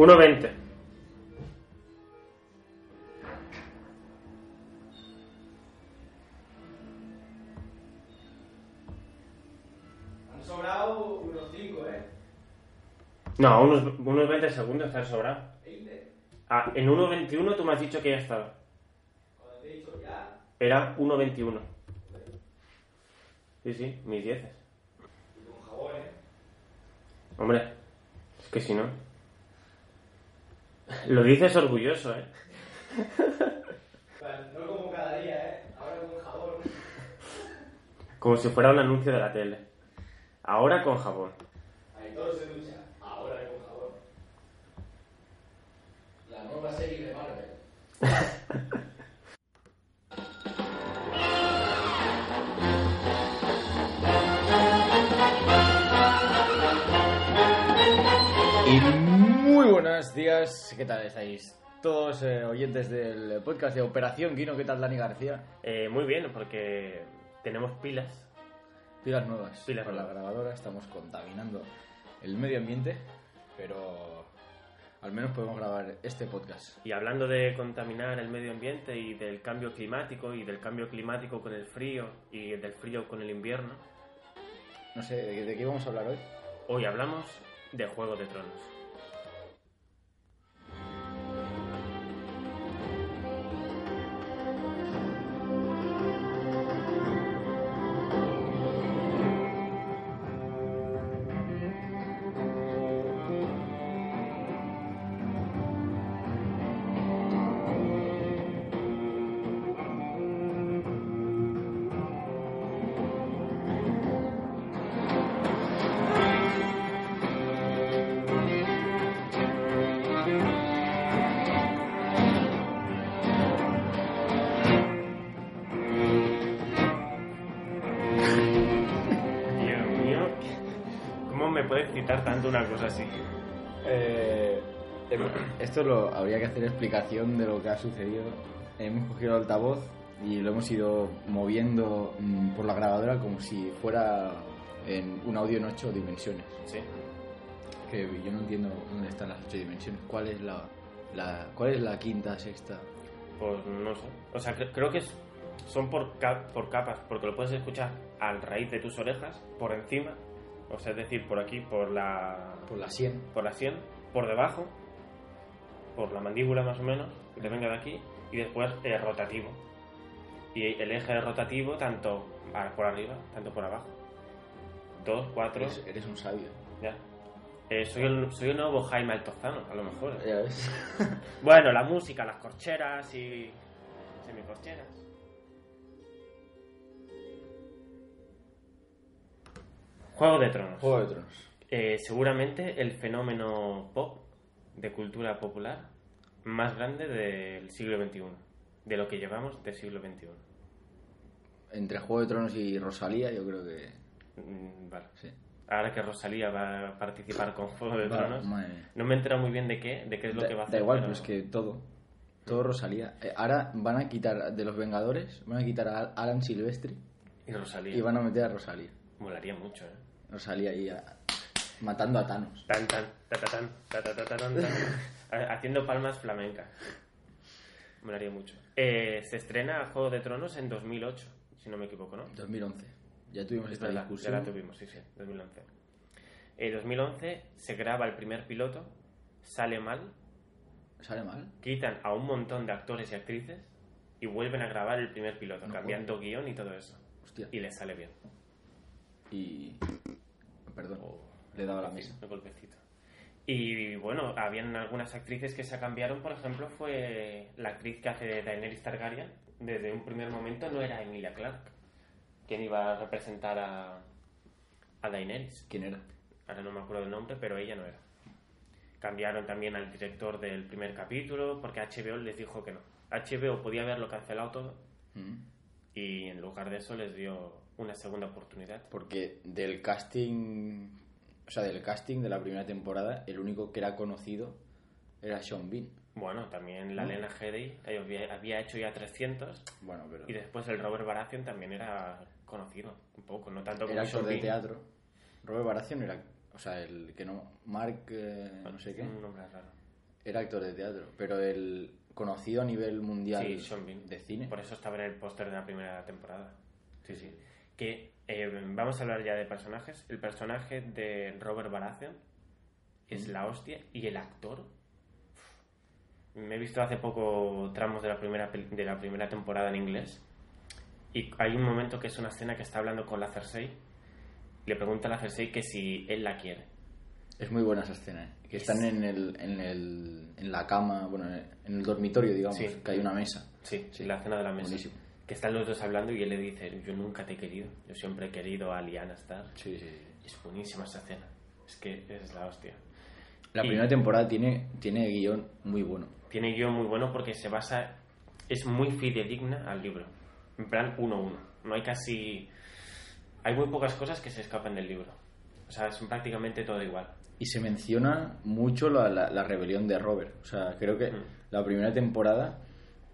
1.20. Han sobrado unos 5, ¿eh? No, unos, unos 20 segundos te han sobrado. Ah, en 1.21 tú me has dicho que ya estaba. Cuando te he dicho ya. Era 1.21. Sí, sí, mis dieces. ¿eh? Hombre, es que si no. Lo dices orgulloso, ¿eh? No como cada día, ¿eh? Ahora con jabón. Como si fuera un anuncio de la tele. Ahora con jabón. Ahí todo se ducha. Ahora con jabón. La nueva serie de Marvel. buenos días, ¿qué tal estáis? Todos eh, oyentes del podcast de Operación Guino, ¿qué tal Dani García? Eh, muy bien, porque tenemos pilas. Pilas nuevas. Pilas la nuevas. grabadora estamos contaminando el medio ambiente, pero al menos podemos grabar este podcast. Y hablando de contaminar el medio ambiente y del cambio climático y del cambio climático con el frío y del frío con el invierno, No sé, ¿de, de qué vamos a hablar hoy? hoy hablamos de Juego de Tronos. Esto lo habría que hacer explicación de lo que ha sucedido. Hemos cogido el altavoz y lo hemos ido moviendo mm, por la grabadora como si fuera en un audio en ocho dimensiones. Sí. Que yo no entiendo dónde están las ocho dimensiones. ¿Cuál es la, la cuál es la quinta, sexta? Pues no sé. O sea, cre- creo que es- son por, ca- por capas, porque lo puedes escuchar al raíz de tus orejas, por encima, o sea, es decir, por aquí, por la, Por la 100. por la sien, por debajo, por la mandíbula más o menos, que te venga de aquí, y después eh, rotativo. Y el eje rotativo tanto por arriba, tanto por abajo. Dos, cuatro, Eres, eres un sabio. ya. Eh, soy, el, soy el nuevo Jaime Altozano, a lo mejor. Ya ves. Bueno, la música, las corcheras y semicorcheras. Juego de Tronos. Juego de Tronos. Eh, seguramente el fenómeno pop de cultura popular más grande del siglo XXI, de lo que llevamos del siglo XXI. Entre Juego de Tronos y Rosalía, yo creo que. Vale. Sí. Ahora que Rosalía va a participar con Juego de Tronos, madre no me he enterado muy bien de qué, de qué es lo Da- que va a da hacer. igual, pero- es que todo. Todo Rosalía. Eh, ahora van a quitar de los Vengadores, van a quitar a Alan Silvestri Y Rosalía. y van a meter a Rosalía. Molaría mucho, ¿eh? Rosalía ahí a- matando a Thanos. Tan, tan, ta, ta, tan, ta, ta, ta, ta, tan, tan. Ha- Haciendo palmas flamencas. Molaría mucho. Eh, se estrena Juego de Tronos en 2008, si no me equivoco, ¿no? 2011. Ya tuvimos Es esta ya discusión. la tuvimos, sí, sí, 2011. En 2011 se graba el primer piloto, sale mal, ¿Sale mal? quitan a un montón de actores y actrices y vuelven a grabar el primer piloto, No cambiando guion y todo eso. Hostia. Y les sale bien. Y. Perdón, Oh. Le he dado a la mesa. Un golpecito. Y bueno, habían algunas actrices que se cambiaron, por ejemplo, fue la actriz que hace de Daenerys Targaryen. Desde un primer momento no era Emilia Clarke, quien iba a representar a, a Daenerys. ¿Quién era? Ahora no me acuerdo del nombre, pero ella no era. Cambiaron también al director del primer capítulo porque HBO les dijo que no. HBO podía haberlo cancelado todo Mm. y en lugar de eso les dio una segunda oportunidad. Porque del casting. O sea, del casting de la primera temporada, el único que era conocido era Sean Bean. Bueno, también la. Lena Headey eh, había, había hecho ya 300 Bueno, pero. y después el Robert Baratheon también era conocido un poco, no tanto como Era actor Sean de Bean. teatro. Robert Baratheon era. O sea, el que no. Mark. eh, no sé qué. Un nombre raro. Era actor de teatro. Pero el conocido a nivel mundial Sí, Sean Bean. de cine. Por eso estaba en el póster de la primera temporada. Sí, sí. Que eh, vamos a hablar ya de personajes. El personaje de Robert Baratheon es la hostia y el actor. uf. Me he visto hace poco tramos de la primera de la primera temporada en inglés y hay un momento que es una escena que está hablando con la Cersei. Le pregunta a la Cersei que si él la quiere. Es muy buena esa escena, ¿eh? Que están en, el, en, el, en la cama, bueno, en el, dormitorio, digamos, Sí. que hay una mesa. Sí, Sí. la cena de la mesa. Buenísimo. Que están los dos hablando y él le dice, yo nunca te he querido, yo siempre he querido a Lyanna Stark. Sí, sí, sí. Es buenísima esa escena. Es que es la hostia. La Y- primera temporada tiene, tiene guion muy bueno. Tiene guion muy bueno porque se basa... Es muy fidedigna al libro. En plan 1-1. No hay casi... Hay muy pocas cosas que se escapan del libro. O sea, es prácticamente todo igual. Y se menciona mucho la, la- la rebelión de Robert. O sea, creo que Mm. la primera temporada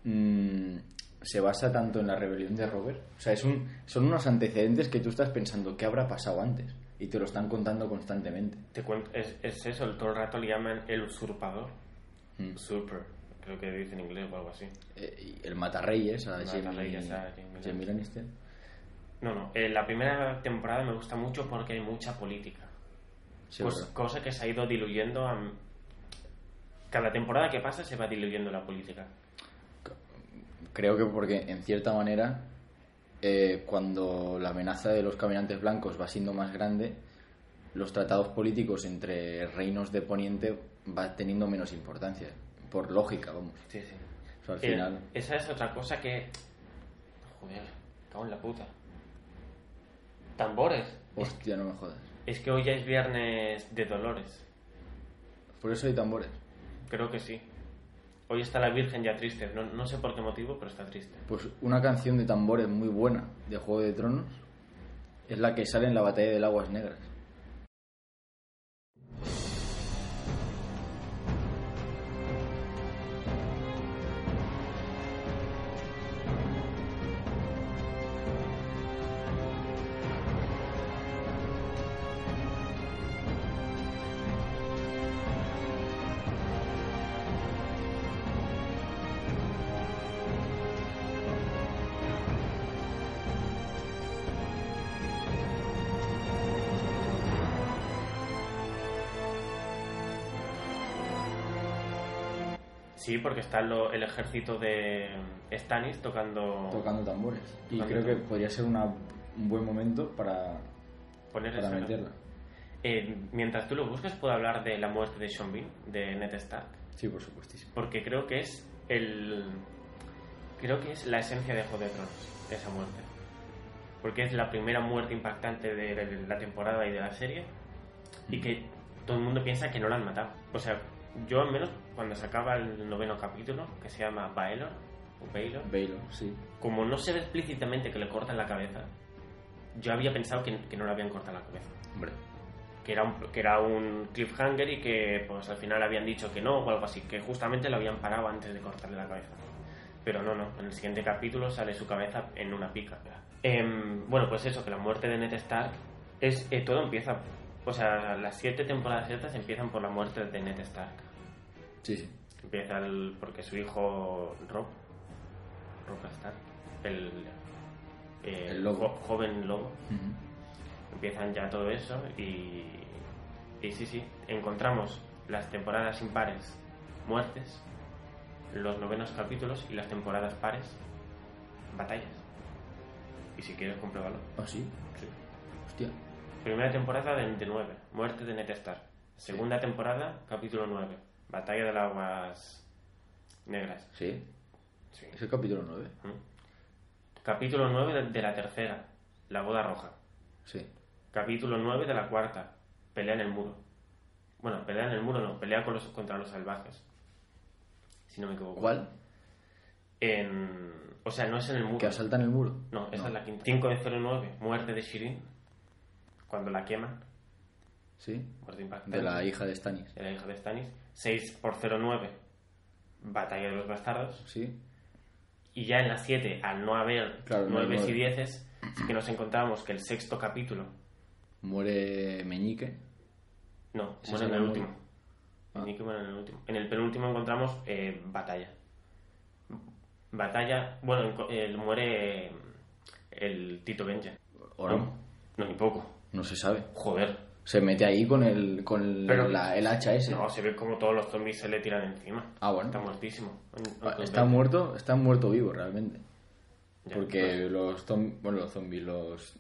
mm, se basa tanto en la rebelión de Robert. O sea, es un, son unos antecedentes que tú estás pensando qué habrá pasado antes. Y te lo están contando constantemente. Te cuento, es, es eso, todo el rato le llaman el usurpador. Mm. Usurper, creo que dice en inglés o algo así. Eh, el Matarreyes a Matarreyes Jamie Lannister. No, no, eh, la primera temporada me gusta mucho porque hay mucha política. Sí, Cos- cosa que se ha ido diluyendo. a- Cada temporada que pasa se va diluyendo la política. Creo que porque, en cierta manera, eh, cuando la amenaza de los caminantes blancos va siendo más grande, los tratados políticos entre reinos de Poniente va teniendo menos importancia. Por lógica, vamos. Sí, sí. O sea, al final... esa es otra cosa que. Joder, cago en la puta. Tambores. Es, Hostia, no me jodas. es que hoy ya es viernes de Dolores. Por eso hay tambores. Creo que sí. Hoy está la Virgen ya triste. No, no sé por qué motivo, pero está triste. Pues una canción de tambores muy buena de Juego de Tronos es la que sale en la batalla del Aguas Negras. Sí, porque está lo- el ejército de Stannis tocando. Tocando tambores. Y creo que podría ser una- un buen momento para, poner para meterla. Eh, mientras tú lo busques, puedo hablar de la muerte de Sean Bean, de Ned Stark. Sí, por supuestísimo. Porque creo que es el. Creo que es la esencia de Juego de Tronos, esa muerte. Porque es la primera muerte impactante de de la temporada y de la serie. Y que todo el mundo piensa que no la han matado. O sea, yo al menos cuando se acaba el noveno capítulo, que se llama Baelor, o Baelor, Baylor, sí. como no se ve explícitamente que le cortan la cabeza, yo había pensado que, que no le habían cortado la cabeza. Hombre. Que era, un, que era un cliffhanger y que pues al final habían dicho que no o algo así, que justamente lo habían parado antes de cortarle la cabeza. Pero no, no, en el siguiente capítulo sale su cabeza en una pica. Em, bueno, pues eso, que la muerte de Ned Stark es eh, todo empieza, o sea, las siete temporadas estas empiezan por la muerte de Ned Stark. Sí, sí. Empieza el, porque su hijo Rob, Rob el, eh, El lobo. jo- joven lobo, empiezan ya todo eso y, y sí, sí, encontramos las temporadas impares muertes, los novenos capítulos y las temporadas pares batallas. Y si quieres compruébalo. Ah, sí. Sí. Hostia. Primera temporada de, de 9, muerte de Ned Stark. Segunda temporada, capítulo 9, batalla de las aguas negras. Sí. Sí. Es el capítulo 9. ¿Mm? Capítulo 9 de, la tercera, la boda roja. Sí. Capítulo 9 de la cuarta, pelea en el muro. Bueno, pelea en el muro no, pelea con los, contra los salvajes. Si no me equivoco. ¿Cuál? En, o sea, no es en el muro. ¿Que asaltan el muro? No, esa es la quinta. 5 de 09, muerte de Shirin. Cuando la queman. Sí. Muerte impactante. De la hija de Stannis. de la hija de Stannis. 6 por 09, batalla de los bastardos. Sí. Y ya en las 7, al no haber Claro, no hay 9 y nueve. 10, sí que nos encontramos que el sexto capítulo. Muere Meñique. No, muere en el último. Ah. Meñique muere en el último. En el penúltimo encontramos eh, batalla. Batalla. Bueno, eh, muere el Tito Benjen. ¿O no? No, ni poco. No se sabe. Joder. Se mete ahí con el, con el, Pero- la- el hacha ese. No, se ve como todos los zombies se le tiran encima. Ah, bueno. Está muertísimo. Ah, Está muerto, está muerto vivo realmente. Ya, Porque los zombies, bueno, los zombies, los,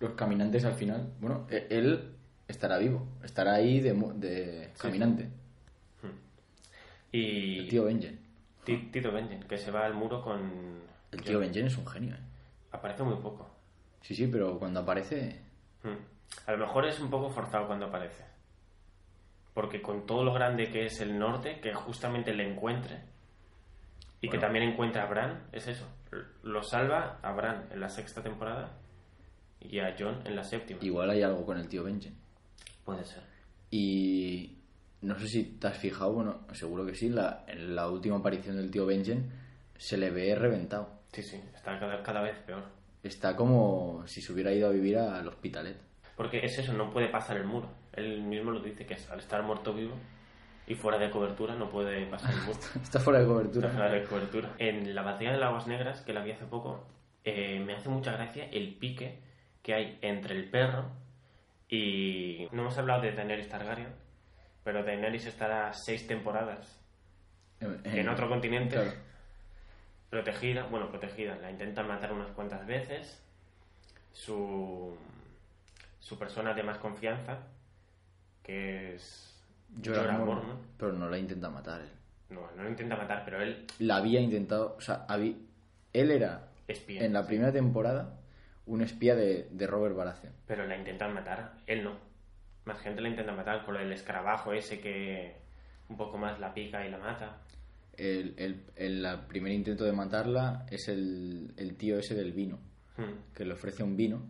los caminantes al final, bueno, e- él estará vivo, estará ahí de, de caminante. Y El tío Benjen. Ti- Tito Benjen, que se va al muro con... El tío Benjen es un genio, ¿eh? Aparece muy poco. Sí, sí, pero cuando aparece... Hmm. A lo mejor es un poco forzado cuando aparece. Porque con todo lo grande que es el norte, que justamente le encuentre, y que también encuentra a Bran, es eso. Lo salva a Bran en la sexta temporada y a John en la séptima. Igual hay algo con el tío Benjen. Puede ser. Y no sé si te has fijado, bueno, seguro que sí, la, en la última aparición del tío Benjen se le ve reventado. Sí, sí, está cada, cada vez peor. Está como si se hubiera ido a vivir al hospitalet. Porque es eso, no puede pasar el muro. Él mismo lo dice, que es- al estar muerto vivo y fuera de cobertura no puede pasar el muro. Está fuera de cobertura. Fuera de cobertura. En la batalla de las aguas negras, que la vi hace poco, eh, me hace mucha gracia el pique que hay entre el perro y... No hemos hablado de Daenerys Targaryen, pero Daenerys estará seis temporadas en otro continente, Claro. protegida, bueno, protegida, la intentan matar unas cuantas veces, su, su persona de más confianza, que es Jorah Mormont, pero no la intenta matar él. No, no lo intenta matar, pero él La había intentado, o sea, habí- él era espía. en la primera temporada un espía de, de Robert Baratheon. Pero la intentan matar, él no. Más gente la intenta matar con el escarabajo ese que un poco más la pica y la mata. El, el, el- la primer intento de matarla es el, el tío ese del vino, Hmm, que le ofrece un vino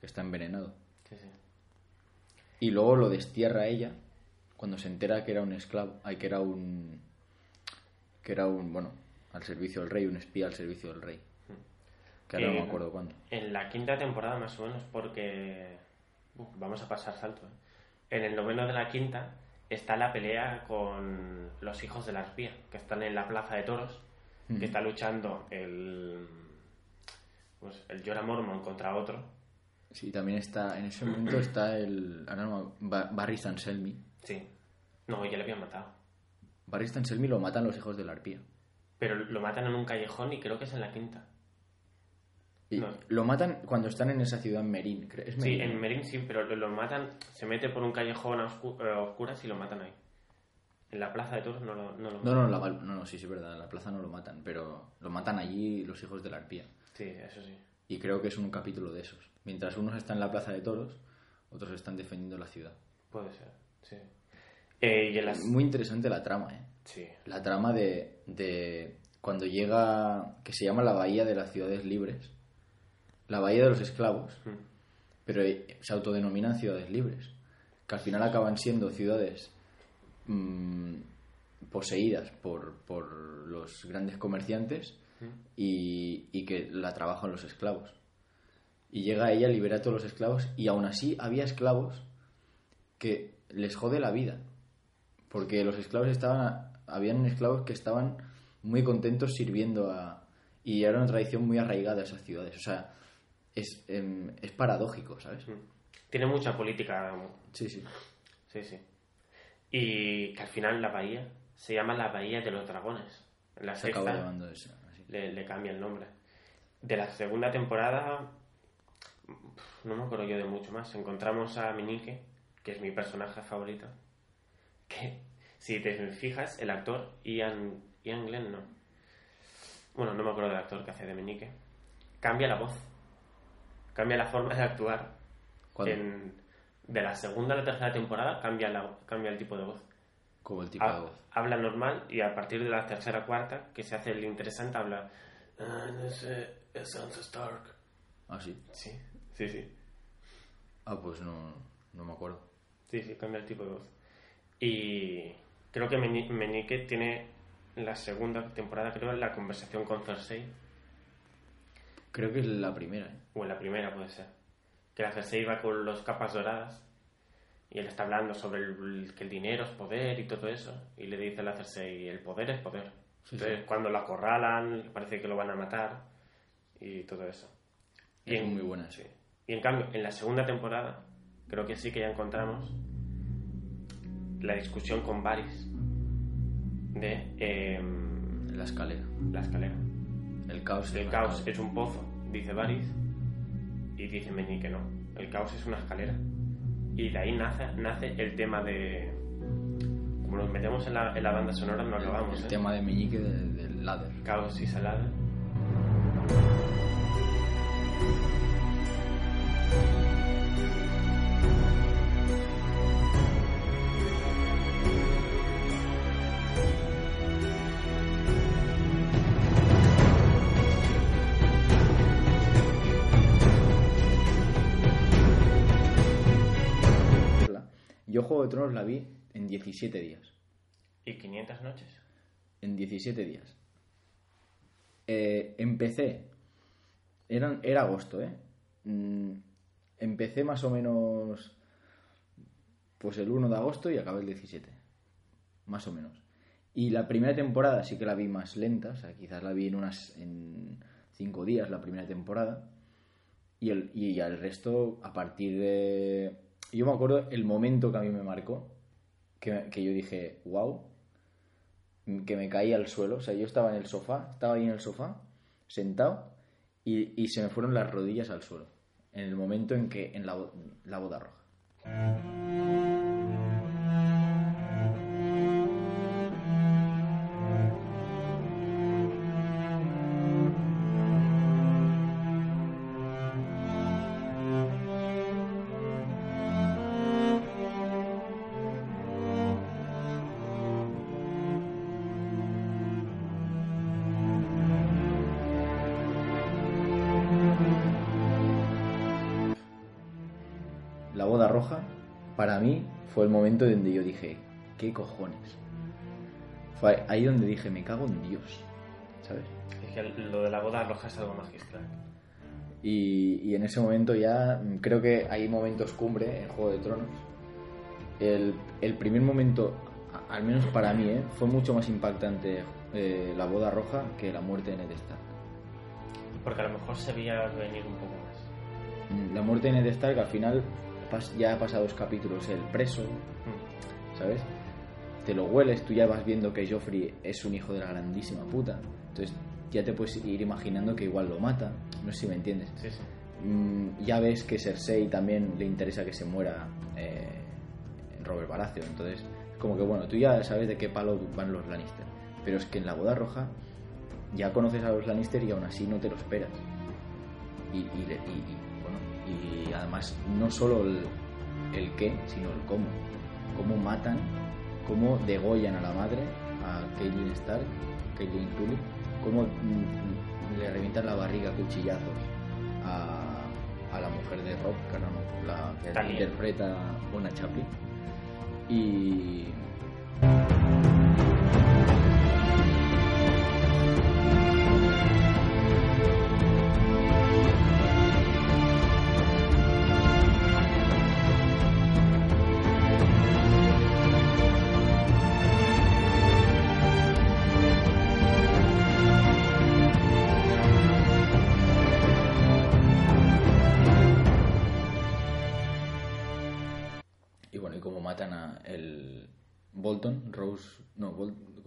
que está envenenado. Y luego lo destierra a ella cuando se entera que era un esclavo, ay, que era un que era un, bueno, al servicio del rey, un espía al servicio del rey. Que ahora no me acuerdo cuándo. En la quinta temporada más o menos, porque vamos a pasar salto. ¿eh? En el noveno de la quinta está la pelea con los hijos de la arpía, que están en la plaza de toros, que está luchando el pues, el Jorah Mormont contra otro. Sí, también está, en ese momento está el, ahora no, Ba- Barry Stanselmi. Sí. No, ya le habían matado. Barry Stanselmi lo matan los hijos de la arpía. Pero lo matan en un callejón y creo que es en la quinta. Y No. lo matan cuando están en esa ciudad Merín. cre- ¿Es Sí, Merín? en Merín sí, pero lo, lo matan, se mete por un callejón a, oscu- eh, a oscuras y lo matan ahí. En la plaza de toros no lo, no lo No, no, la no, no, sí, sí, es verdad, en la plaza no lo matan, pero lo matan allí los hijos de la arpía. Sí, eso sí. Y creo que es un capítulo de esos. Mientras unos están en la plaza de toros, otros están defendiendo la ciudad. Puede ser, sí. Eh, y las... Muy interesante la trama, ¿eh? Sí. La trama de, de cuando llega, que se llama la Bahía de las Ciudades Libres, la Bahía de los Esclavos, Mm. pero eh, se autodenominan ciudades libres, que al final acaban siendo ciudades mm, poseídas por, por los grandes comerciantes y, y que la trabajan los esclavos. Y llega ella, libera a todos los esclavos y aún así había esclavos que les jode la vida. Porque los esclavos estaban, habían esclavos que estaban muy contentos sirviendo a... Y era una tradición muy arraigada a esas ciudades. O sea, es, em, es paradójico, ¿sabes? Tiene mucha política, Sí, sí. sí, sí. Y que al final la bahía se llama la Bahía de los Dragones. En la Se acaba llamando eso. Le, le cambia el nombre. De la segunda temporada, no me acuerdo yo de mucho más. Encontramos a Minique, que es mi personaje favorito. Que, si te fijas, el actor Ian, Ian Glenn, no. Bueno, no me acuerdo del actor que hace de Minique. Cambia la voz. Cambia la forma de actuar. En- de la segunda a la tercera temporada cambia, la, cambia el tipo de voz. Como el tipo de Ha- voz. habla normal y a partir de la tercera cuarta, que se hace el interesante, habla. "Ah, no sé, es Sansa Stark. Ah, sí. Sí, sí, sí. Ah, pues no, no me acuerdo. Sí, sí, cambia el tipo de voz. Y creo que Meñique tiene en la segunda temporada, creo, la conversación con Cersei, Creo que es la primera, ¿eh? o en la primera puede ser. Que la Cersei va con los capas doradas y él está hablando sobre el, que el dinero es poder y todo eso. Y le dice la Cersei, el poder es poder. Entonces, sí. cuando la acorralan, parece que lo van a matar y todo eso. Es muy buena, sí. Y en cambio, en la segunda temporada, creo que sí que ya encontramos la discusión con Varys de em, La escalera. la escalera. El caos. es El caos es un pozo, dice Varys, y dice Meñique no. El caos es una escalera. Y de ahí nace, nace el tema de... Como nos metemos en la, en la banda sonora, no acabamos. el ¿eh? tema de Meñique del, del ladder. Caos y salada. Yo Juego de Tronos la vi en 17 días. ¿Y 500 noches? En 17 días. Eh, empecé. Era, era agosto, ¿eh? Mm, empecé más o menos. Pues el 1 de agosto y acabé el 17. Más o menos. Y la primera temporada sí que la vi más lenta, o sea, quizás la vi en unas. en 5 días la primera temporada. Y, el, y ya el resto, a partir de. Yo me acuerdo el momento que a mí me marcó, que, que yo dije, wow, que me caí al suelo. O sea, yo estaba en el sofá, estaba ahí en el sofá, sentado, y, y se me fueron las rodillas al suelo. En el momento en que, en la, la boda roja. Para mí, fue el momento donde yo dije, ¿qué cojones? Fue ahí donde dije, me cago en Dios, ¿sabes? Es que lo de la boda roja es algo magistral. Y, y en ese momento ya mm, creo que hay momentos cumbre en Juego de Tronos. El, el primer momento, al menos para mí, ¿eh? fue mucho más impactante eh, la boda roja que la muerte de Ned Stark. Porque a lo mejor se veía venir un poco más. Mm, La muerte de Ned Stark al final ya ha pasado dos capítulos, el preso, Mm. ¿sabes? Te lo hueles, tú ya vas viendo que Joffrey es un hijo de la grandísima puta. Entonces ya te puedes ir imaginando que igual lo mata. No sé si me entiendes. Sí, sí. Mm, ya ves que Cersei también le interesa que se muera eh, Robert Baratheon. Entonces, como que bueno, tú ya sabes de qué palo van los Lannister. Pero es que en la boda roja ya conoces a los Lannister y aún así no te lo esperas. Y, y, y- y, además no solo el, el qué, sino el cómo. Cómo matan, cómo degollan a la madre, a Caitlyn Stark, Caitlyn Tully, cómo mm, le revientan la barriga a cuchillazos a, a la mujer de Rob, claro, no, la que interpreta Bona Chaplin. Y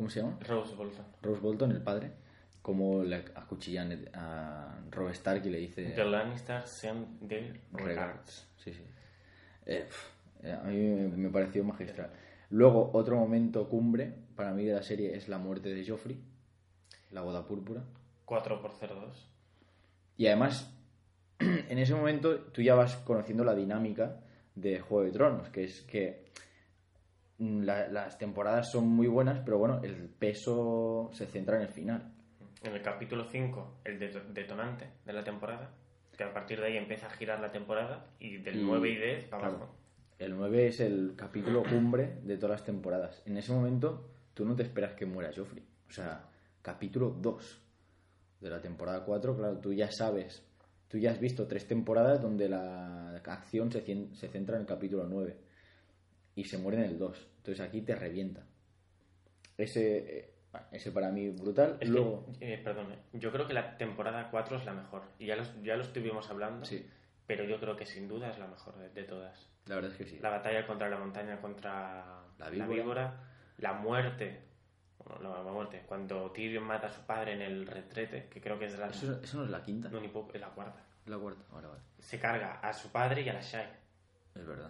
¿cómo se llama? Rose Bolton. Rose Bolton, el padre. Como le acuchillan a Rob Stark y le dice. The Lannisters send their regards. Sí, sí. Eh, eh, a mí me, pareció magistral. Luego, otro momento cumbre para mí de la serie es la muerte de Joffrey, la boda púrpura. 4 por 0-2. Y además, en ese momento tú ya vas conociendo la dinámica de Juego de Tronos, que es que la- las temporadas son muy buenas, pero bueno, el peso se centra en el final. En el capítulo 5, el deto- detonante de la temporada, que a partir de ahí empieza a girar la temporada y del Y- 9 y 10 para claro, abajo. El 9 es el capítulo cumbre de todas las temporadas. En ese momento tú no te esperas que muera Joffrey. O sea, capítulo 2 de la temporada 4, claro, tú ya sabes, tú ya has visto tres temporadas donde la acción se, cien- se centra en el capítulo 9 y se muere en el 2. Entonces aquí te revienta. Ese, eh, ese para mí brutal. Es Luego, que, eh, perdón, eh, yo creo que la temporada 4 es la mejor. Y ya lo, ya lo estuvimos hablando, sí, pero yo creo que sin duda es la mejor de, de todas. la verdad es que sí. La batalla contra la montaña, contra La la víbora. la, muerte. Bueno, no, la muerte. Cuando Tyrion mata a su padre en el retrete, que creo que es la, Eso, eso no es la quinta, no, ni poco, es la cuarta. la cuarta. Vale, vale. Se carga a su padre y a la Shai. Es verdad.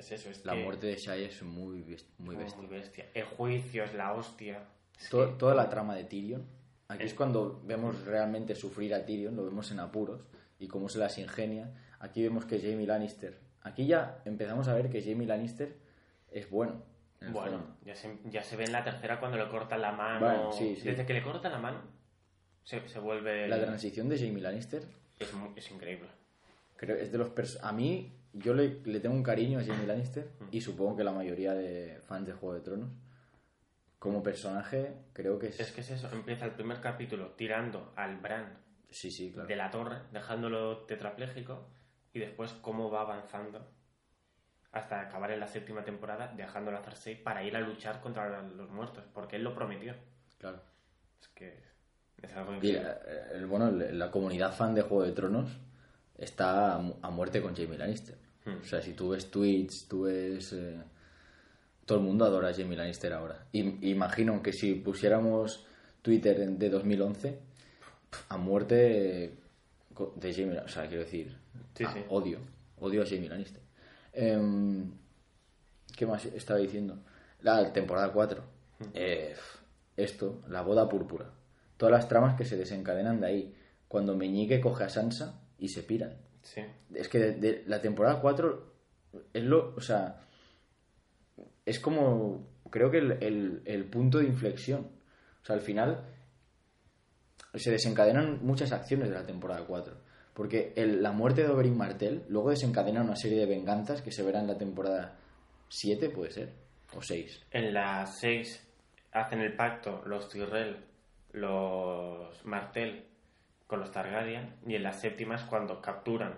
Es eso, es La que- muerte de Shai es muy, best- muy muy bestia. bestia. El juicio es la hostia. Es To- que- toda la trama de Tyrion. Aquí es cuando vemos realmente sufrir a Tyrion, lo vemos en apuros y cómo se las ingenia. Aquí vemos que Jamie Lannister. Aquí ya empezamos a ver que Jamie Lannister es bueno. Bueno, ya se, ya se ve en la tercera cuando le cortan la mano. Bueno, sí, sí. Desde que le cortan la mano, se, se vuelve. La transición de Jamie Lannister es, es increíble. creo es de los a mí yo le, le tengo un cariño a Jamie Lannister y supongo que la mayoría de fans de Juego de Tronos. Como personaje creo que es, Es que es eso, empieza el primer capítulo tirando al Bran sí sí claro. de la torre, dejándolo tetrapléjico, y después cómo va avanzando hasta acabar en la séptima temporada, dejándolo a Cersei para ir a luchar contra los muertos, porque él lo prometió. claro. Es que es algo Y el- bueno, el- la comunidad fan de Juego de Tronos está a, mu- a muerte con Jamie Lannister. Hmm. O sea, si tú ves tweets, tú ves... eh, todo el mundo adora a Jamie Lannister ahora. Y, imagino que si pusiéramos Twitter en- de 2011, a muerte de Jamie Lannister. O sea, quiero decir, Sí, a- sí. odio. Odio a Jamie Lannister. Em, ¿Qué más estaba diciendo? La temporada 4. Eh, esto, la boda púrpura. Todas las tramas que se desencadenan de ahí. Cuando Meñique coge a Sansa y se piran. Sí. Es que de, de la temporada 4 es lo. O sea. Es como. Creo que el, el- el punto de inflexión. O sea, al final. Se desencadenan muchas acciones de la temporada 4. Porque el- la muerte de Oberyn Martell luego desencadena una serie de venganzas que se verán en la temporada 7, puede ser. O 6. En la 6 hacen el pacto los Tyrell, los Martell con los Targaryen y en la séptima es cuando capturan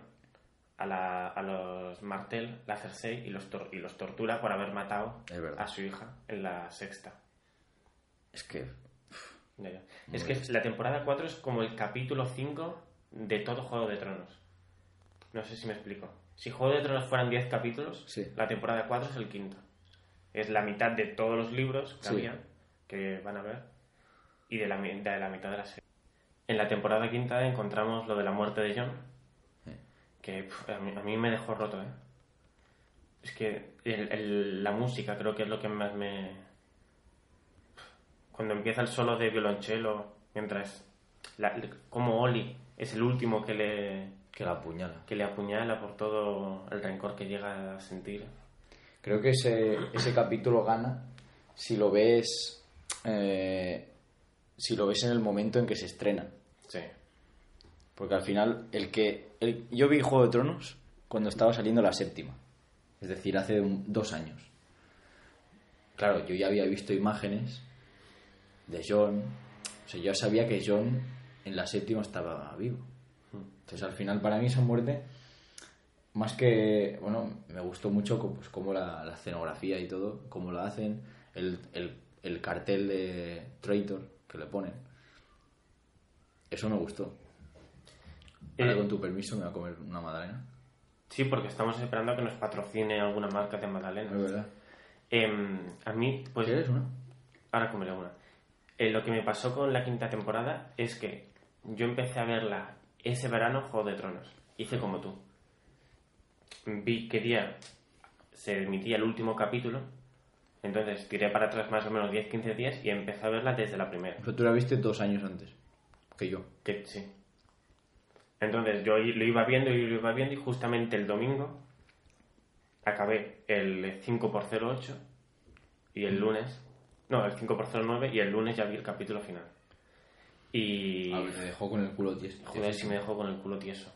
a, la- a los Martell, la Cersei, y los, tor- y los tortura por haber matado a su hija en la sexta. Es que. Es que la temporada 4 es como el capítulo 5 de todo Juego de Tronos. No sé si me explico. Si Juego de Tronos fueran 10 capítulos, Sí. la temporada 4 es el quinto. Es la mitad de todos los libros que Sí. había, que van a ver, y de la, de la mitad de la serie. En la temporada quinta encontramos lo de la muerte de John, que a, mí, a mí me dejó roto, ¿eh? Es que el- el- la música creo que es lo que más me... Cuando empieza el solo de violonchelo, mientras... La, como Oli es el último que le, Que la apuñala. que le apuñala por todo el rencor que llega a sentir. Creo que ese, ese capítulo gana si lo ves. eh, si lo ves en el momento en que se estrena. Sí. Porque al final, el que. el- yo vi Juego de Tronos cuando estaba saliendo la séptima. Es decir, hace un- dos años. Claro, yo ya había visto imágenes de John. O sea, yo sabía que John en la séptima estaba vivo. Entonces, al final, para mí, esa muerte, más que. Bueno, me gustó mucho pues, cómo la, la escenografía y todo, cómo la hacen, el, el- el cartel de Traitor que le ponen. Eso me gustó. Ahora, Eh, con tu permiso, me voy a comer una magdalena. Sí, porque estamos esperando a que nos patrocine alguna marca de magdalena. Es verdad. Em, a mí, pues... ¿Quieres una? Ahora comeré una. Eh, lo que me pasó con la quinta temporada es que yo empecé a verla ese verano, Juego de Tronos. Hice como tú. Vi qué día se emitía el último capítulo. Entonces tiré para atrás más o menos 10-15 días y empecé a verla desde la primera. Pero tú la viste dos años antes que yo. Que sí. Entonces yo lo iba viendo y lo iba viendo y justamente el domingo acabé el 5x08 y el lunes, no, el 5x09 y el lunes ya vi el capítulo final. Y A ver, me dejó con el culo tieso. joder, si me dejó con el culo tieso.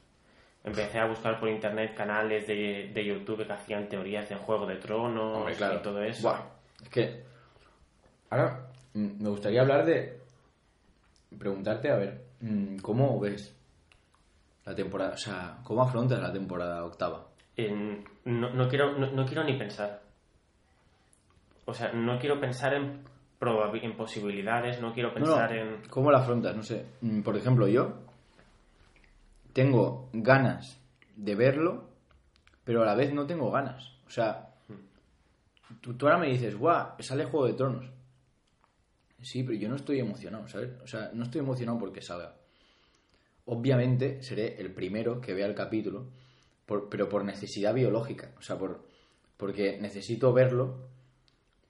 Empecé a buscar por internet canales de, de YouTube que hacían teorías de Juego de Tronos Hombre, claro. y todo eso. Buah, es que. Ahora mm, me gustaría hablar de. Preguntarte, a ver, mm, ¿cómo ves la temporada? O sea, ¿cómo afrontas la temporada octava? No, no quiero, no, no quiero ni pensar. O sea, no quiero pensar en, en posibilidades, no quiero no, pensar en... ¿Cómo la afrontas? No sé. Mm, Por ejemplo, yo tengo ganas de verlo, pero a la vez no tengo ganas. O sea, tú, ahora me dices, guau, sale Juego de Tronos. Sí, pero yo no estoy emocionado, ¿sabes? O sea, no estoy emocionado porque salga. Obviamente seré el primero que vea el capítulo, por- pero por necesidad biológica. O sea, por, porque necesito verlo,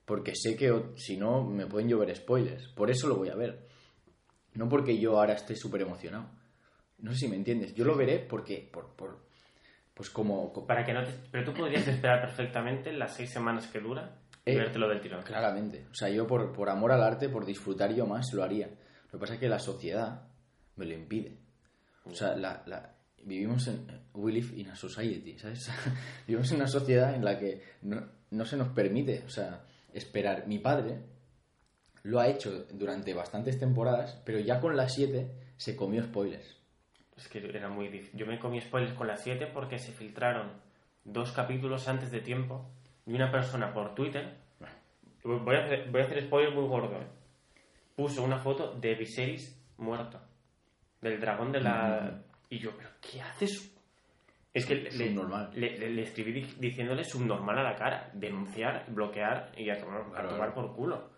porque sé que si no me pueden llover spoilers. Por eso lo voy a ver. No porque yo ahora esté súper emocionado. No sé si me entiendes. Yo lo veré porque, por, por, pues como, co- Para que no te- Pero tú podrías esperar perfectamente las seis semanas que dura y Eh, vértelo del tirón. Claramente. O sea, yo por, por amor al arte, por disfrutar yo más, lo haría. Lo que pasa es que la sociedad me lo impide. O sea, la, la- vivimos en... We live in a society, ¿sabes? vivimos en una sociedad en la que no, no se nos permite, o sea, esperar. Mi padre lo ha hecho durante bastantes temporadas, pero ya con las siete se comió spoilers. Es que era muy difícil. Yo me comí spoilers con las 7 porque se filtraron dos capítulos antes de tiempo de una persona por Twitter. Voy a hacer, voy a hacer spoiler muy gordo, ¿eh? Puso una foto de Viserys muerto. Del dragón de la... Y yo, ¿pero qué haces? Es que le, le- escribí di- diciéndole subnormal a la cara. Denunciar, bloquear y a tomar, a tomar por culo.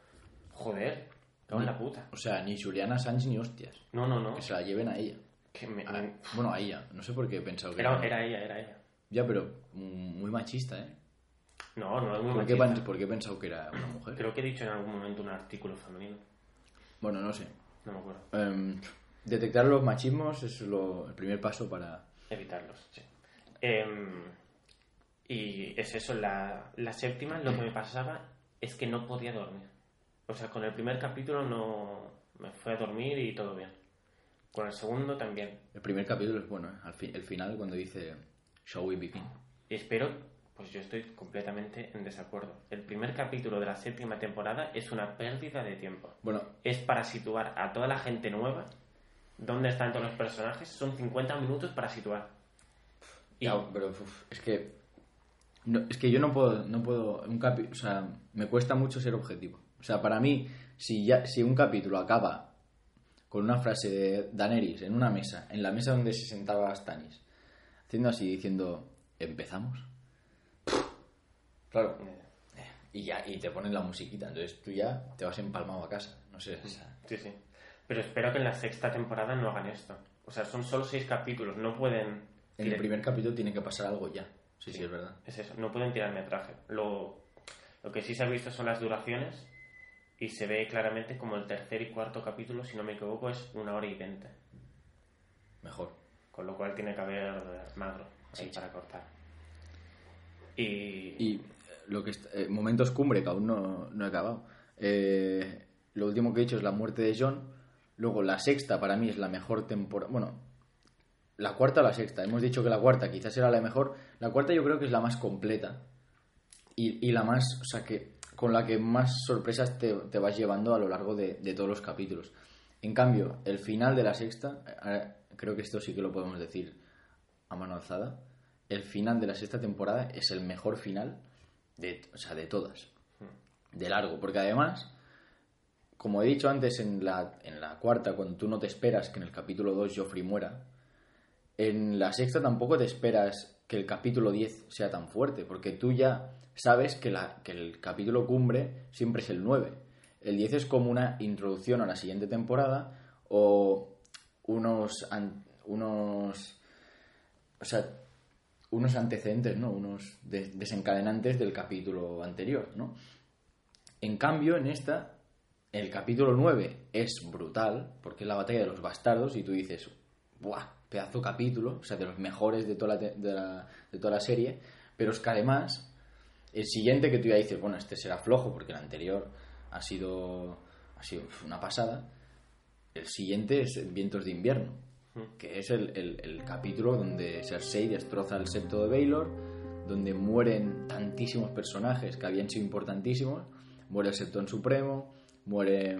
Joder, cago en la puta. O sea, ni Juliana Sánchez ni hostias. No, no, no. Que se la lleven a ella. Que me- A- me- bueno, a ella. No sé por qué he pensado que... era, era ella, era ella. Ya, pero muy machista, ¿eh? No, no es muy ¿Por machista. por qué he pensado que era una mujer? Creo que he dicho en algún momento un artículo femenino. Bueno, no sé. No me acuerdo. Em, detectar los machismos es lo- el primer paso para... Evitarlos, sí. Em, y es eso, la, la séptima lo que me pasaba es que no podía dormir. O sea, con el primer capítulo no me fue a dormir y todo bien. Con el segundo también. El primer capítulo es bueno, ¿eh? Al fi- el final cuando dice Shall we begin? Espero, pues yo estoy completamente en desacuerdo. El primer capítulo de la séptima temporada es una pérdida de tiempo. Bueno, es para situar a toda la gente nueva. ¿Dónde están todos los personajes? Son 50 minutos para situar. Y ya, pero uf, es que... no- es que yo no puedo... No puedo un capi- o sea, me cuesta mucho ser objetivo. O sea, para mí, si, ya, si un capítulo acaba con una frase de Daenerys en una mesa, en la mesa donde se sentaba Stannis, haciendo así, diciendo, ¿empezamos? Claro, y ya y te ponen la musiquita entonces tú ya te vas empalmado a casa no sé sí, sí. Pero espero que en la sexta temporada no hagan esto. O sea, son solo seis capítulos, no pueden... en el primer capítulo tiene que pasar algo ya sí sí es verdad Es eso, no pueden tirar metraje. Lo, lo que sí se ha visto son las duraciones y se ve claramente como el tercer y cuarto capítulo, si no me equivoco, es una hora y veinte. mejor Con lo cual tiene que haber magro ahí Sí, para cortar. Y, y eh, lo que eh, momentos cumbre que aún no, no he acabado Eh, lo último que he dicho es la muerte de John luego la sexta para mí es la mejor temporada bueno la cuarta o la sexta. Hemos dicho que la cuarta quizás era la mejor. La cuarta yo creo que es la más completa. Y, y la más, o sea, que con la que más sorpresas te, te vas llevando a lo largo de, de todos los capítulos. En cambio, el final de la sexta, eh, creo que esto sí que lo podemos decir a mano alzada. El final de la sexta temporada es el mejor final de, o sea, de todas. De largo. Porque además, como he dicho antes en la, en la cuarta, cuando tú no te esperas que en el capítulo 2 Joffrey muera, en la sexta tampoco te esperas que el capítulo 10 sea tan fuerte, porque tú ya sabes que, el capítulo cumbre siempre es el 9. El 10 es como una introducción a la siguiente temporada o unos, unos, o sea, unos antecedentes, ¿no? Unos de- desencadenantes del capítulo anterior, ¿no? En cambio, en esta, el capítulo 9 es brutal, porque es la batalla de los bastardos, y tú dices, ¡buah! Pedazo capítulo, o sea, de los mejores de toda la, de la, de toda la serie, pero es que además, el siguiente que tú ya dices, bueno, este será flojo, porque el anterior ha sido, ha sido una pasada, el siguiente es Vientos de invierno, que es el, el- el capítulo donde Cersei destroza el septo de Baelor, donde mueren tantísimos personajes que habían sido importantísimos. Muere el Septón Supremo, muere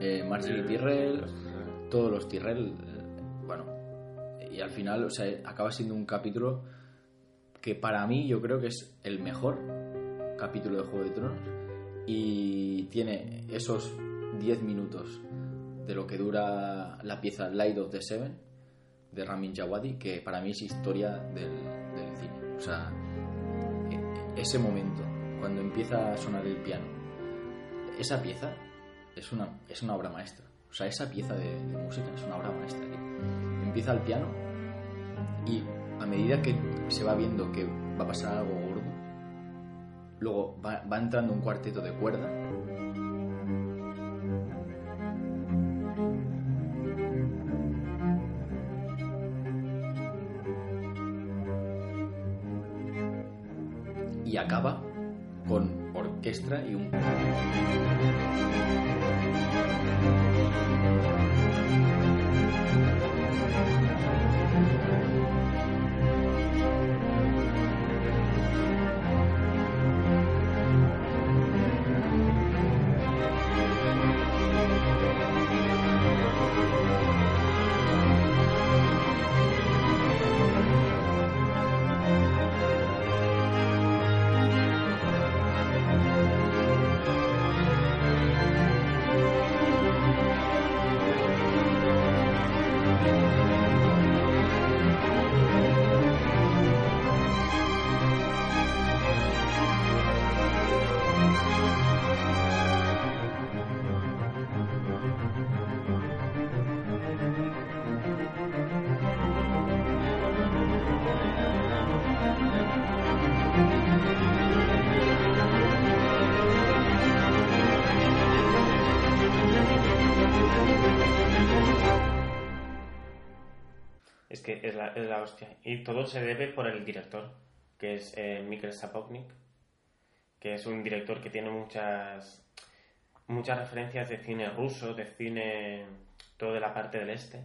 eh, Marjorie Tyrell, todos los Tyrell. eh, bueno, y al final, o sea, acaba siendo un capítulo que para mí yo creo que es el mejor capítulo de Juego de Tronos y tiene esos 10 minutos de lo que dura la pieza Light of the Seven de Ramin Djawadi que para mí es historia del, del cine. O sea e- ese momento cuando empieza a sonar el piano esa pieza es una, es una obra maestra. O sea esa pieza de, de música es una obra maestra. Empieza el piano y a medida que se va viendo que va a pasar algo gordo luego va, entrando un cuarteto de cuerda. Y acaba con orquesta y un Y todo se debe por el director, que es eh, Mikkel Sapoknik, que es un director que tiene muchas muchas referencias de cine ruso, de cine todo de la parte del este.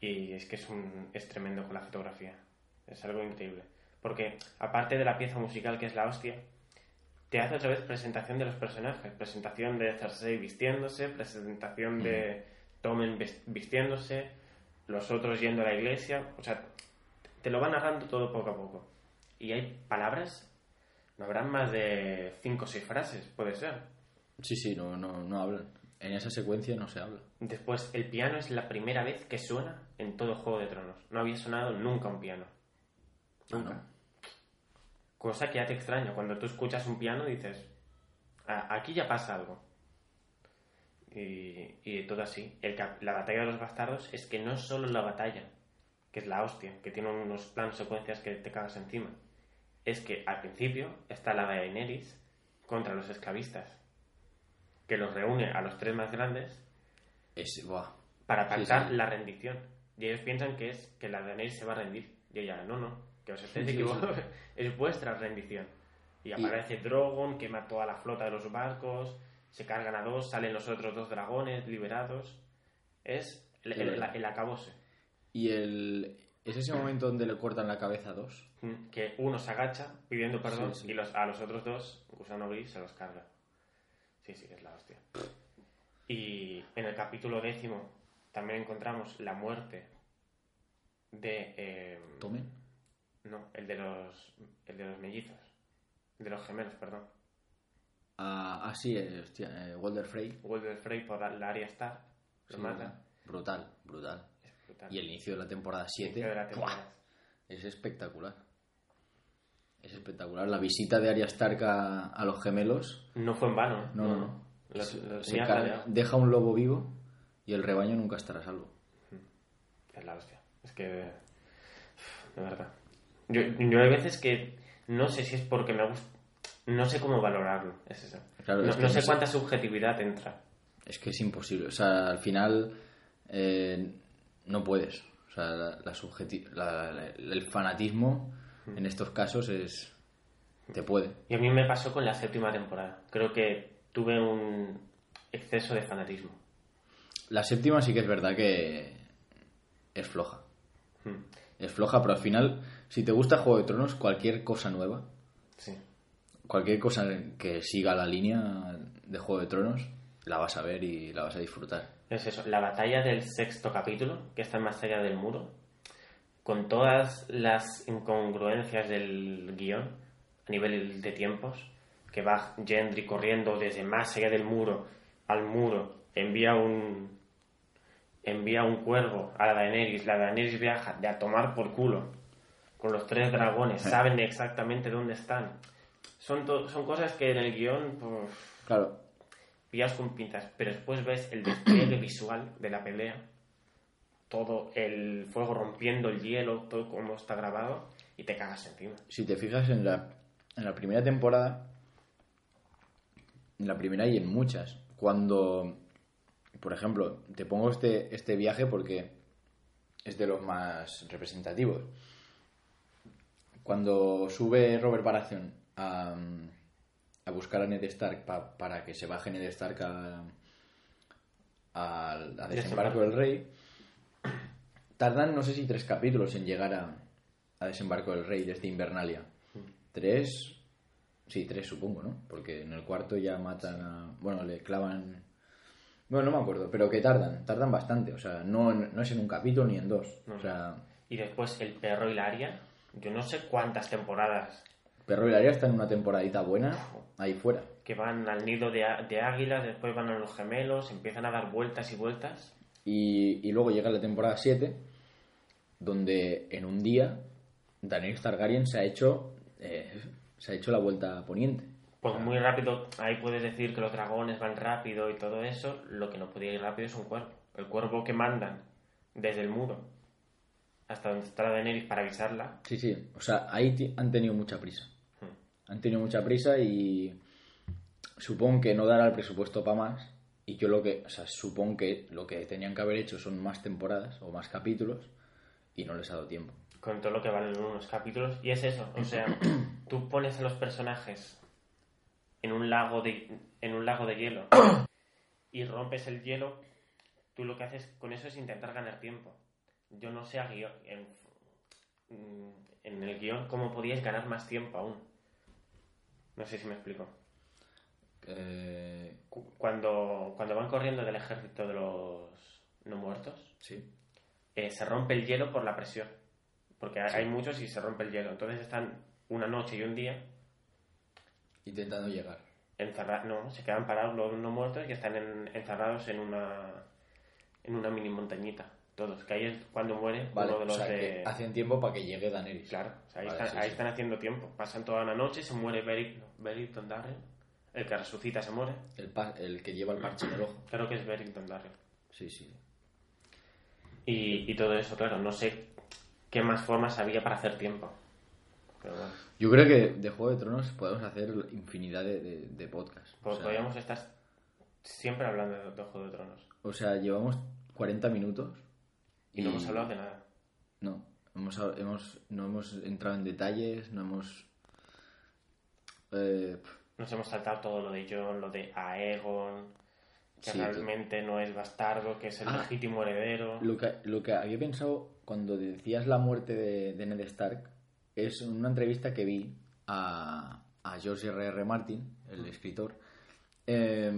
Y es que es, un, es tremendo con la fotografía. Es algo increíble. Porque aparte de la pieza musical que es la hostia, te hace otra vez presentación de los personajes. Presentación de Cersei vistiéndose, presentación de Tommen ves- vistiéndose, los otros yendo a la iglesia. O sea, te lo va narrando todo poco a poco. Y hay palabras, no habrán más de cinco o seis frases, puede ser. sí sí no no no hablan en esa secuencia no se habla Después, el piano es la primera vez que suena en todo Juego de Tronos. No había sonado nunca un piano. Nunca. Ah, Cosa que ya te extraña. Cuando tú escuchas un piano dices, "Ah, aquí ya pasa algo. Y, y todo así. El la batalla de los bastardos es que no es solo la batalla, que es la hostia, que tiene unos planos secuencias que te cagas encima. Es que al principio está la de Daenerys contra los esclavistas, que los reúne a los tres más grandes es para pactar sí. la rendición. Y ellos piensan que es que la Daenerys se va a rendir. Y ella, no, no, que os estéis Sí, equivocados, es vuestra rendición. Y aparece Drogon, quema toda la flota de los barcos, se cargan a dos, salen los otros dos dragones liberados. Es el, el acabose. Y el... ¿Es ese momento donde le cortan la cabeza a dos? Mm, Que uno se agacha pidiendo perdón Sí, sí. y los, a los otros dos, Gusano Gris, se los carga. Sí, sí, que es la hostia. Y en el capítulo décimo también encontramos la muerte de... eh, ¿Tome? No, el de los, el de los mellizos. De los gemelos, perdón. Ah, ah, sí, eh, hostia, eh, Walder Frey. Walter Frey por la área Star. Lo Sí, mata. Brutal, brutal. Y el inicio de la temporada 7 Inicio de la temporada. es espectacular. Es espectacular. La visita de Arya Stark a, los gemelos No fue en vano, ¿eh? No, no, se deja un lobo vivo y el rebaño nunca estará a salvo. Es la hostia. Es que. De verdad. Yo, yo hay veces que no sé si es porque me gusta. No sé cómo valorarlo. Es eso. Claro, no, es que no no sé sé. cuánta subjetividad entra. Es que es imposible. O sea, al final eh, no puedes. O sea, la, la subjeti- la- la- el fanatismo en estos casos es... Te puede. Y a mí me pasó con la séptima temporada. Creo que tuve un exceso de fanatismo. La séptima sí que es verdad que es floja. Hmm. Es floja, pero al final, si te gusta Juego de Tronos, cualquier cosa nueva, Sí. cualquier cosa que siga la línea de Juego de Tronos, la vas a ver y la vas a disfrutar. Es eso, la batalla del sexto capítulo, que está más allá del muro, con todas las incongruencias del guion a nivel de tiempos, que va Gendry corriendo desde más allá del muro al muro, envía un envía un cuervo a la Daenerys, la Daenerys viaja de a tomar por culo con los tres dragones, saben exactamente dónde están. Son, to- son cosas que en el guion pues, Claro, pillas con pinzas, pero después ves el despliegue visual de la pelea, todo el fuego rompiendo el hielo, todo como está grabado, y te cagas encima. si te fijas en la, en la primera temporada, en la primera y en muchas, cuando, por ejemplo, te pongo este, este viaje porque es de los más representativos. Cuando sube Robert Baratheon a, a buscar a Ned Stark pa- para que se baje Ned Stark a, a, a desembarco del rey, tardan no sé si tres capítulos en llegar a, a desembarco del rey desde Invernalia. Tres, sí, tres supongo, ¿no? Porque en el cuarto ya matan a... Bueno, le clavan... Bueno, no me acuerdo, pero que tardan, tardan bastante, o sea, no, no es en un capítulo ni en dos, o sea, Y después el perro y la aria, yo no sé cuántas temporadas Perro y la Aria está en una temporadita buena, ahí fuera. que van al nido de, de águilas, después van a los gemelos, empiezan a dar vueltas y vueltas. Y, y luego llega la temporada 7, donde en un día Daenerys Targaryen se ha hecho, eh, se ha hecho la vuelta a poniente. Pues muy rápido, ahí puedes decir que los dragones van rápido y todo eso, lo que no podía ir rápido es un cuervo. El cuervo que mandan desde el muro hasta donde está la Daenerys para avisarla, Sí, sí, o sea, ahí han tenido mucha prisa. Han tenido mucha prisa y supongo que no dará el presupuesto para más. Y yo lo que, o sea, supongo que lo que tenían que haber hecho son más temporadas o más capítulos y no les ha dado tiempo. con todo lo que valen unos capítulos. Y es eso, o sea, tú pones a los personajes en un lago de, en un lago de hielo y rompes el hielo, tú lo que haces con eso es intentar ganar tiempo. Yo no sé a guion, en, en el guion cómo podíais ganar más tiempo aún. No sé si me explico. Eh, Cu- Cuando, cuando van corriendo del ejército de los no muertos, sí. eh, se rompe el hielo por la presión. Porque hay, hay muchos y se rompe el hielo. Entonces están una noche y un día Intentando llegar. encerrados. No, se quedan parados los no muertos y están en- encerrados en una en una mini montañita. Todos. Que ahí es cuando muere Vale, uno de o los sea, de. que hacen tiempo para que llegue Daenerys. Claro, o sea, ahí, Vale, están, sí, ahí sí. están haciendo tiempo. Pasan toda la noche, se muere Beric, Beric Dondarrion. El que resucita se muere. El, pa- el que lleva el parche en el ojo. Creo que es Beric Dondarrion. Sí, sí. Y, y todo eso, claro, no sé qué más formas había para hacer tiempo. Pero bueno. Yo creo que de Juego de Tronos podemos hacer infinidad de, de, de podcasts. Pues o, sea, podríamos estar siempre hablando de, de Juego de Tronos. o sea, llevamos 40 minutos Y, no hemos hablado de nada. No, hemos, hemos, no hemos entrado en detalles, no hemos... eh, Nos hemos saltado todo lo de John, lo de Aegon. que Sí, realmente no es bastardo, que es el Ah. legítimo heredero. Lo que, lo que había pensado cuando decías la muerte de, de Ned Stark es una entrevista que vi a, a George R. R. Martin, el escritor. eh,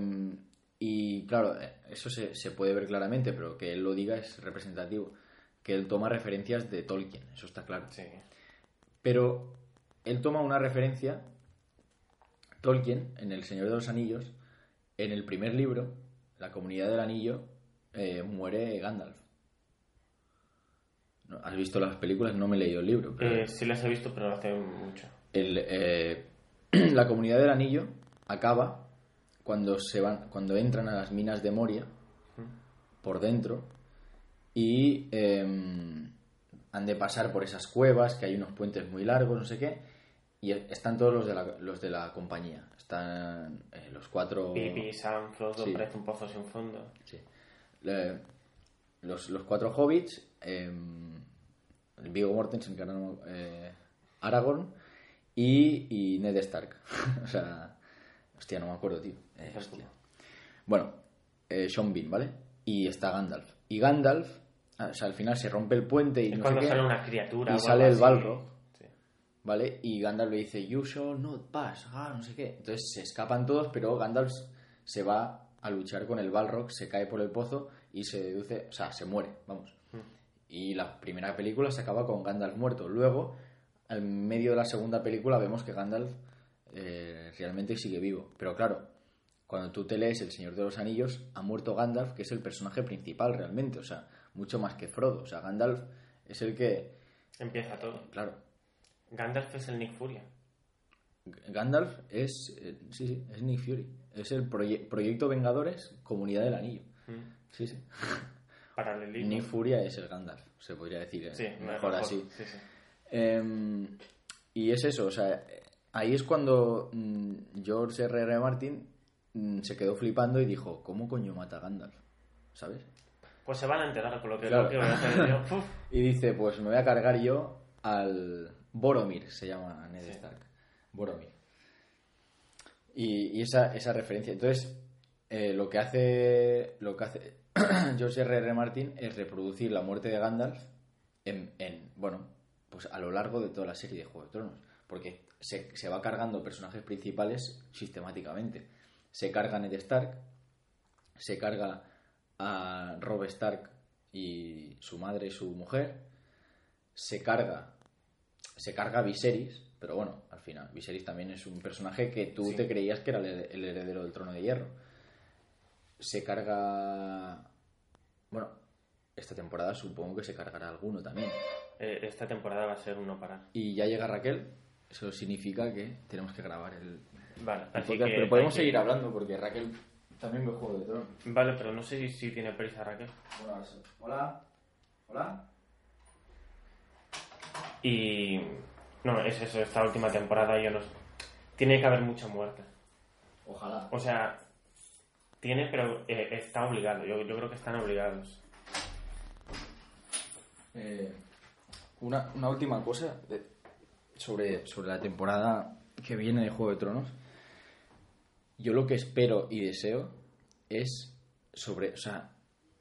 y claro, eh, eso se, se puede ver claramente, pero que él lo diga es representativo. Que él toma referencias de Tolkien, eso está claro. Sí. Pero él toma una referencia, Tolkien, en El Señor de los Anillos, en el primer libro, La Comunidad del Anillo, eh, muere Gandalf. ¿Has visto las películas? No me he leído el libro. pero Eh, sí las he visto, pero hace mucho. el, eh, la Comunidad del Anillo acaba cuando, se van, cuando entran a las minas de Moria, por dentro, y eh, han de pasar por esas cuevas, que hay unos puentes muy largos, no sé qué, y están todos los de la, los de la compañía. Están eh, los cuatro... Pipi, Sam, Frodo, Sí. parece un pozo sin fondo. Sí. Los, los cuatro hobbits, eh, el Viggo Mortensen, que eh, Aragorn y, y Ned Stark. o sea, hostia, no me acuerdo, tío. Eh, hostia. Bueno, eh, Sean Bean, ¿vale? Y está Gandalf. Y Gandalf, ah, o sea, al final se rompe el puente y Es no cuando sé qué, sale una criatura. y o sale el. Balrog. Sí. ¿vale? Y Gandalf le dice, you shall not pass, ah, no sé qué. Entonces se escapan todos, pero Gandalf se va a luchar con el Balrog, se cae por el pozo y se deduce, o sea, se muere, vamos. Y la primera película se acaba con Gandalf muerto. Luego, al medio de la segunda película, vemos que Gandalf eh, realmente sigue vivo. Pero claro, cuando tú te lees El Señor de los Anillos, ha muerto Gandalf, que es el personaje principal realmente, o sea, mucho más que Frodo. O sea, Gandalf es el que, Empieza todo. claro, Gandalf es el Nick Furia. Gandalf es, eh, sí, sí, es Nick Fury. Es el proye- proyecto Vengadores, Comunidad del Anillo. Mm. Sí, sí. Paralelismo. Nick Furia es el Gandalf, se podría decir. eh, Sí, mejor, así. Sí, sí. Eh, y es eso, o sea, ahí es cuando mm, George R. R. Martin mm, se quedó flipando y dijo, ¿cómo coño mata a Gandalf? ¿Sabes? Pues se van a enterar con lo que, Claro. lo que voy a hacer yo. Uf. Y dice, pues me voy a cargar yo al Boromir, se llama Ned Sí. Stark. Boromir. Y, y esa, esa referencia. Entonces, eh, lo que hace lo que hace George R. R. Martin es reproducir la muerte de Gandalf en, en, bueno, pues a lo largo de toda la serie de Juego de Tronos. Porque se, se va cargando personajes principales sistemáticamente. Se carga Ned Stark, se carga a Robb Stark y su madre y su mujer, se carga se carga a Viserys, pero bueno, al final Viserys también es un personaje que tú Sí. te creías que era el heredero del trono de hierro. Se carga bueno, esta temporada supongo que se cargará alguno también. Eh, esta temporada va a ser un no parar. Y ya llega Raquel, eso significa que tenemos que grabar el, Vale, así podcast, que pero podemos que- seguir hablando porque Raquel también ve Juego de Tronos. Vale, pero no sé si, si tiene prisa Raquel. Hola. Hola. Y no, es eso, esta última temporada yo no sé. Tiene que haber mucha muerte. Ojalá. O sea, tiene, pero eh, está obligado. Yo, yo creo que están obligados. Eh, una, una última cosa de- sobre, sobre la temporada que viene de Juego de Tronos. Yo lo que espero y deseo es sobre, o sea,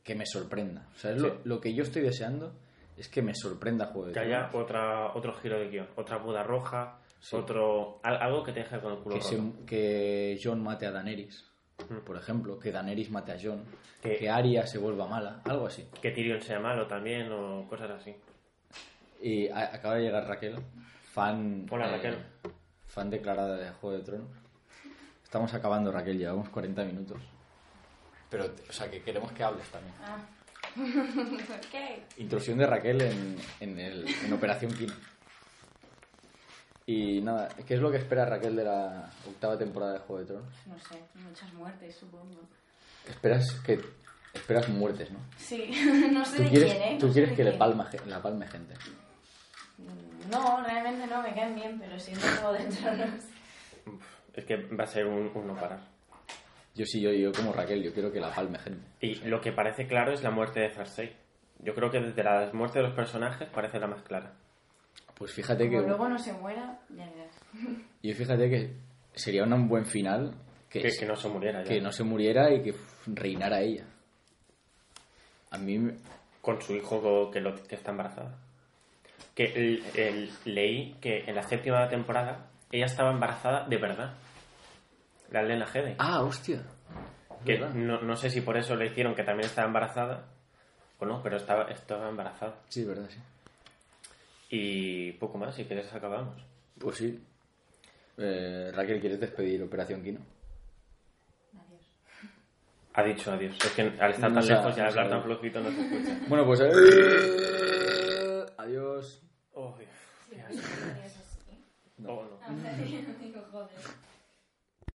que me sorprenda. O sea, lo, lo que yo estoy deseando es que me sorprenda Juego de Que haya otra, otro giro de guion. Otra boda roja, Sí. otro al- algo que te deje con el culo que, roto. se- que Jon mate a Daenerys, por ejemplo, que Daenerys mate a Jon, Que- que Arya se vuelva mala, algo así. Que Tyrion sea malo también o cosas así. Y a- acaba de llegar Raquel, fan. Hola, eh, Raquel. Fan declarada de Juego de Tronos. Estamos acabando, Raquel, llevamos 40 minutos. Pero, o sea, que queremos que hables también. Ah. ¿Qué? Intrusión de Raquel en, en, el- en Operación Kino. Y nada, ¿qué es lo que espera Raquel de la octava temporada de Juego de Tronos? No sé, muchas muertes, supongo. Esperas que esperas muertes, ¿no? Sí, no sé Tú de quieres, quién, ¿eh? tú No quieres que le palma, la palme gente. No, realmente no, me caen bien, pero si no juego de tronos. Es que va a ser un, un no parar. Yo sí, yo, yo como Raquel, yo quiero que la palme gente. Y lo que parece claro es la muerte de Cersei. Yo creo que desde las muertes de los personajes parece la más clara. Pues fíjate Como que luego no se muera, ya verás. Y fíjate que sería un buen final que, Que, que no se muriera ya. que no se muriera y que reinara ella. A mí, me- Con su hijo que, lo- que está embarazada. Que el- el- leí que en la séptima temporada ella estaba embarazada de verdad. La Lena Headey. ah, hostia. que no, no sé si por eso le hicieron que también estaba embarazada o no, pero estaba, estaba embarazada. Sí, verdad, sí. Y poco más, si quieres acabamos. Pues sí. Eh, Raquel, ¿quieres despedir Operación Kino? Adiós. Ha dicho adiós. Es que al estar No tan lejos y al no hablar tan flojito no se escucha. Bueno, pues... eh, Adiós. Oh, Dios. Sí, adiós así. Oh, no. Ah, digo, joder.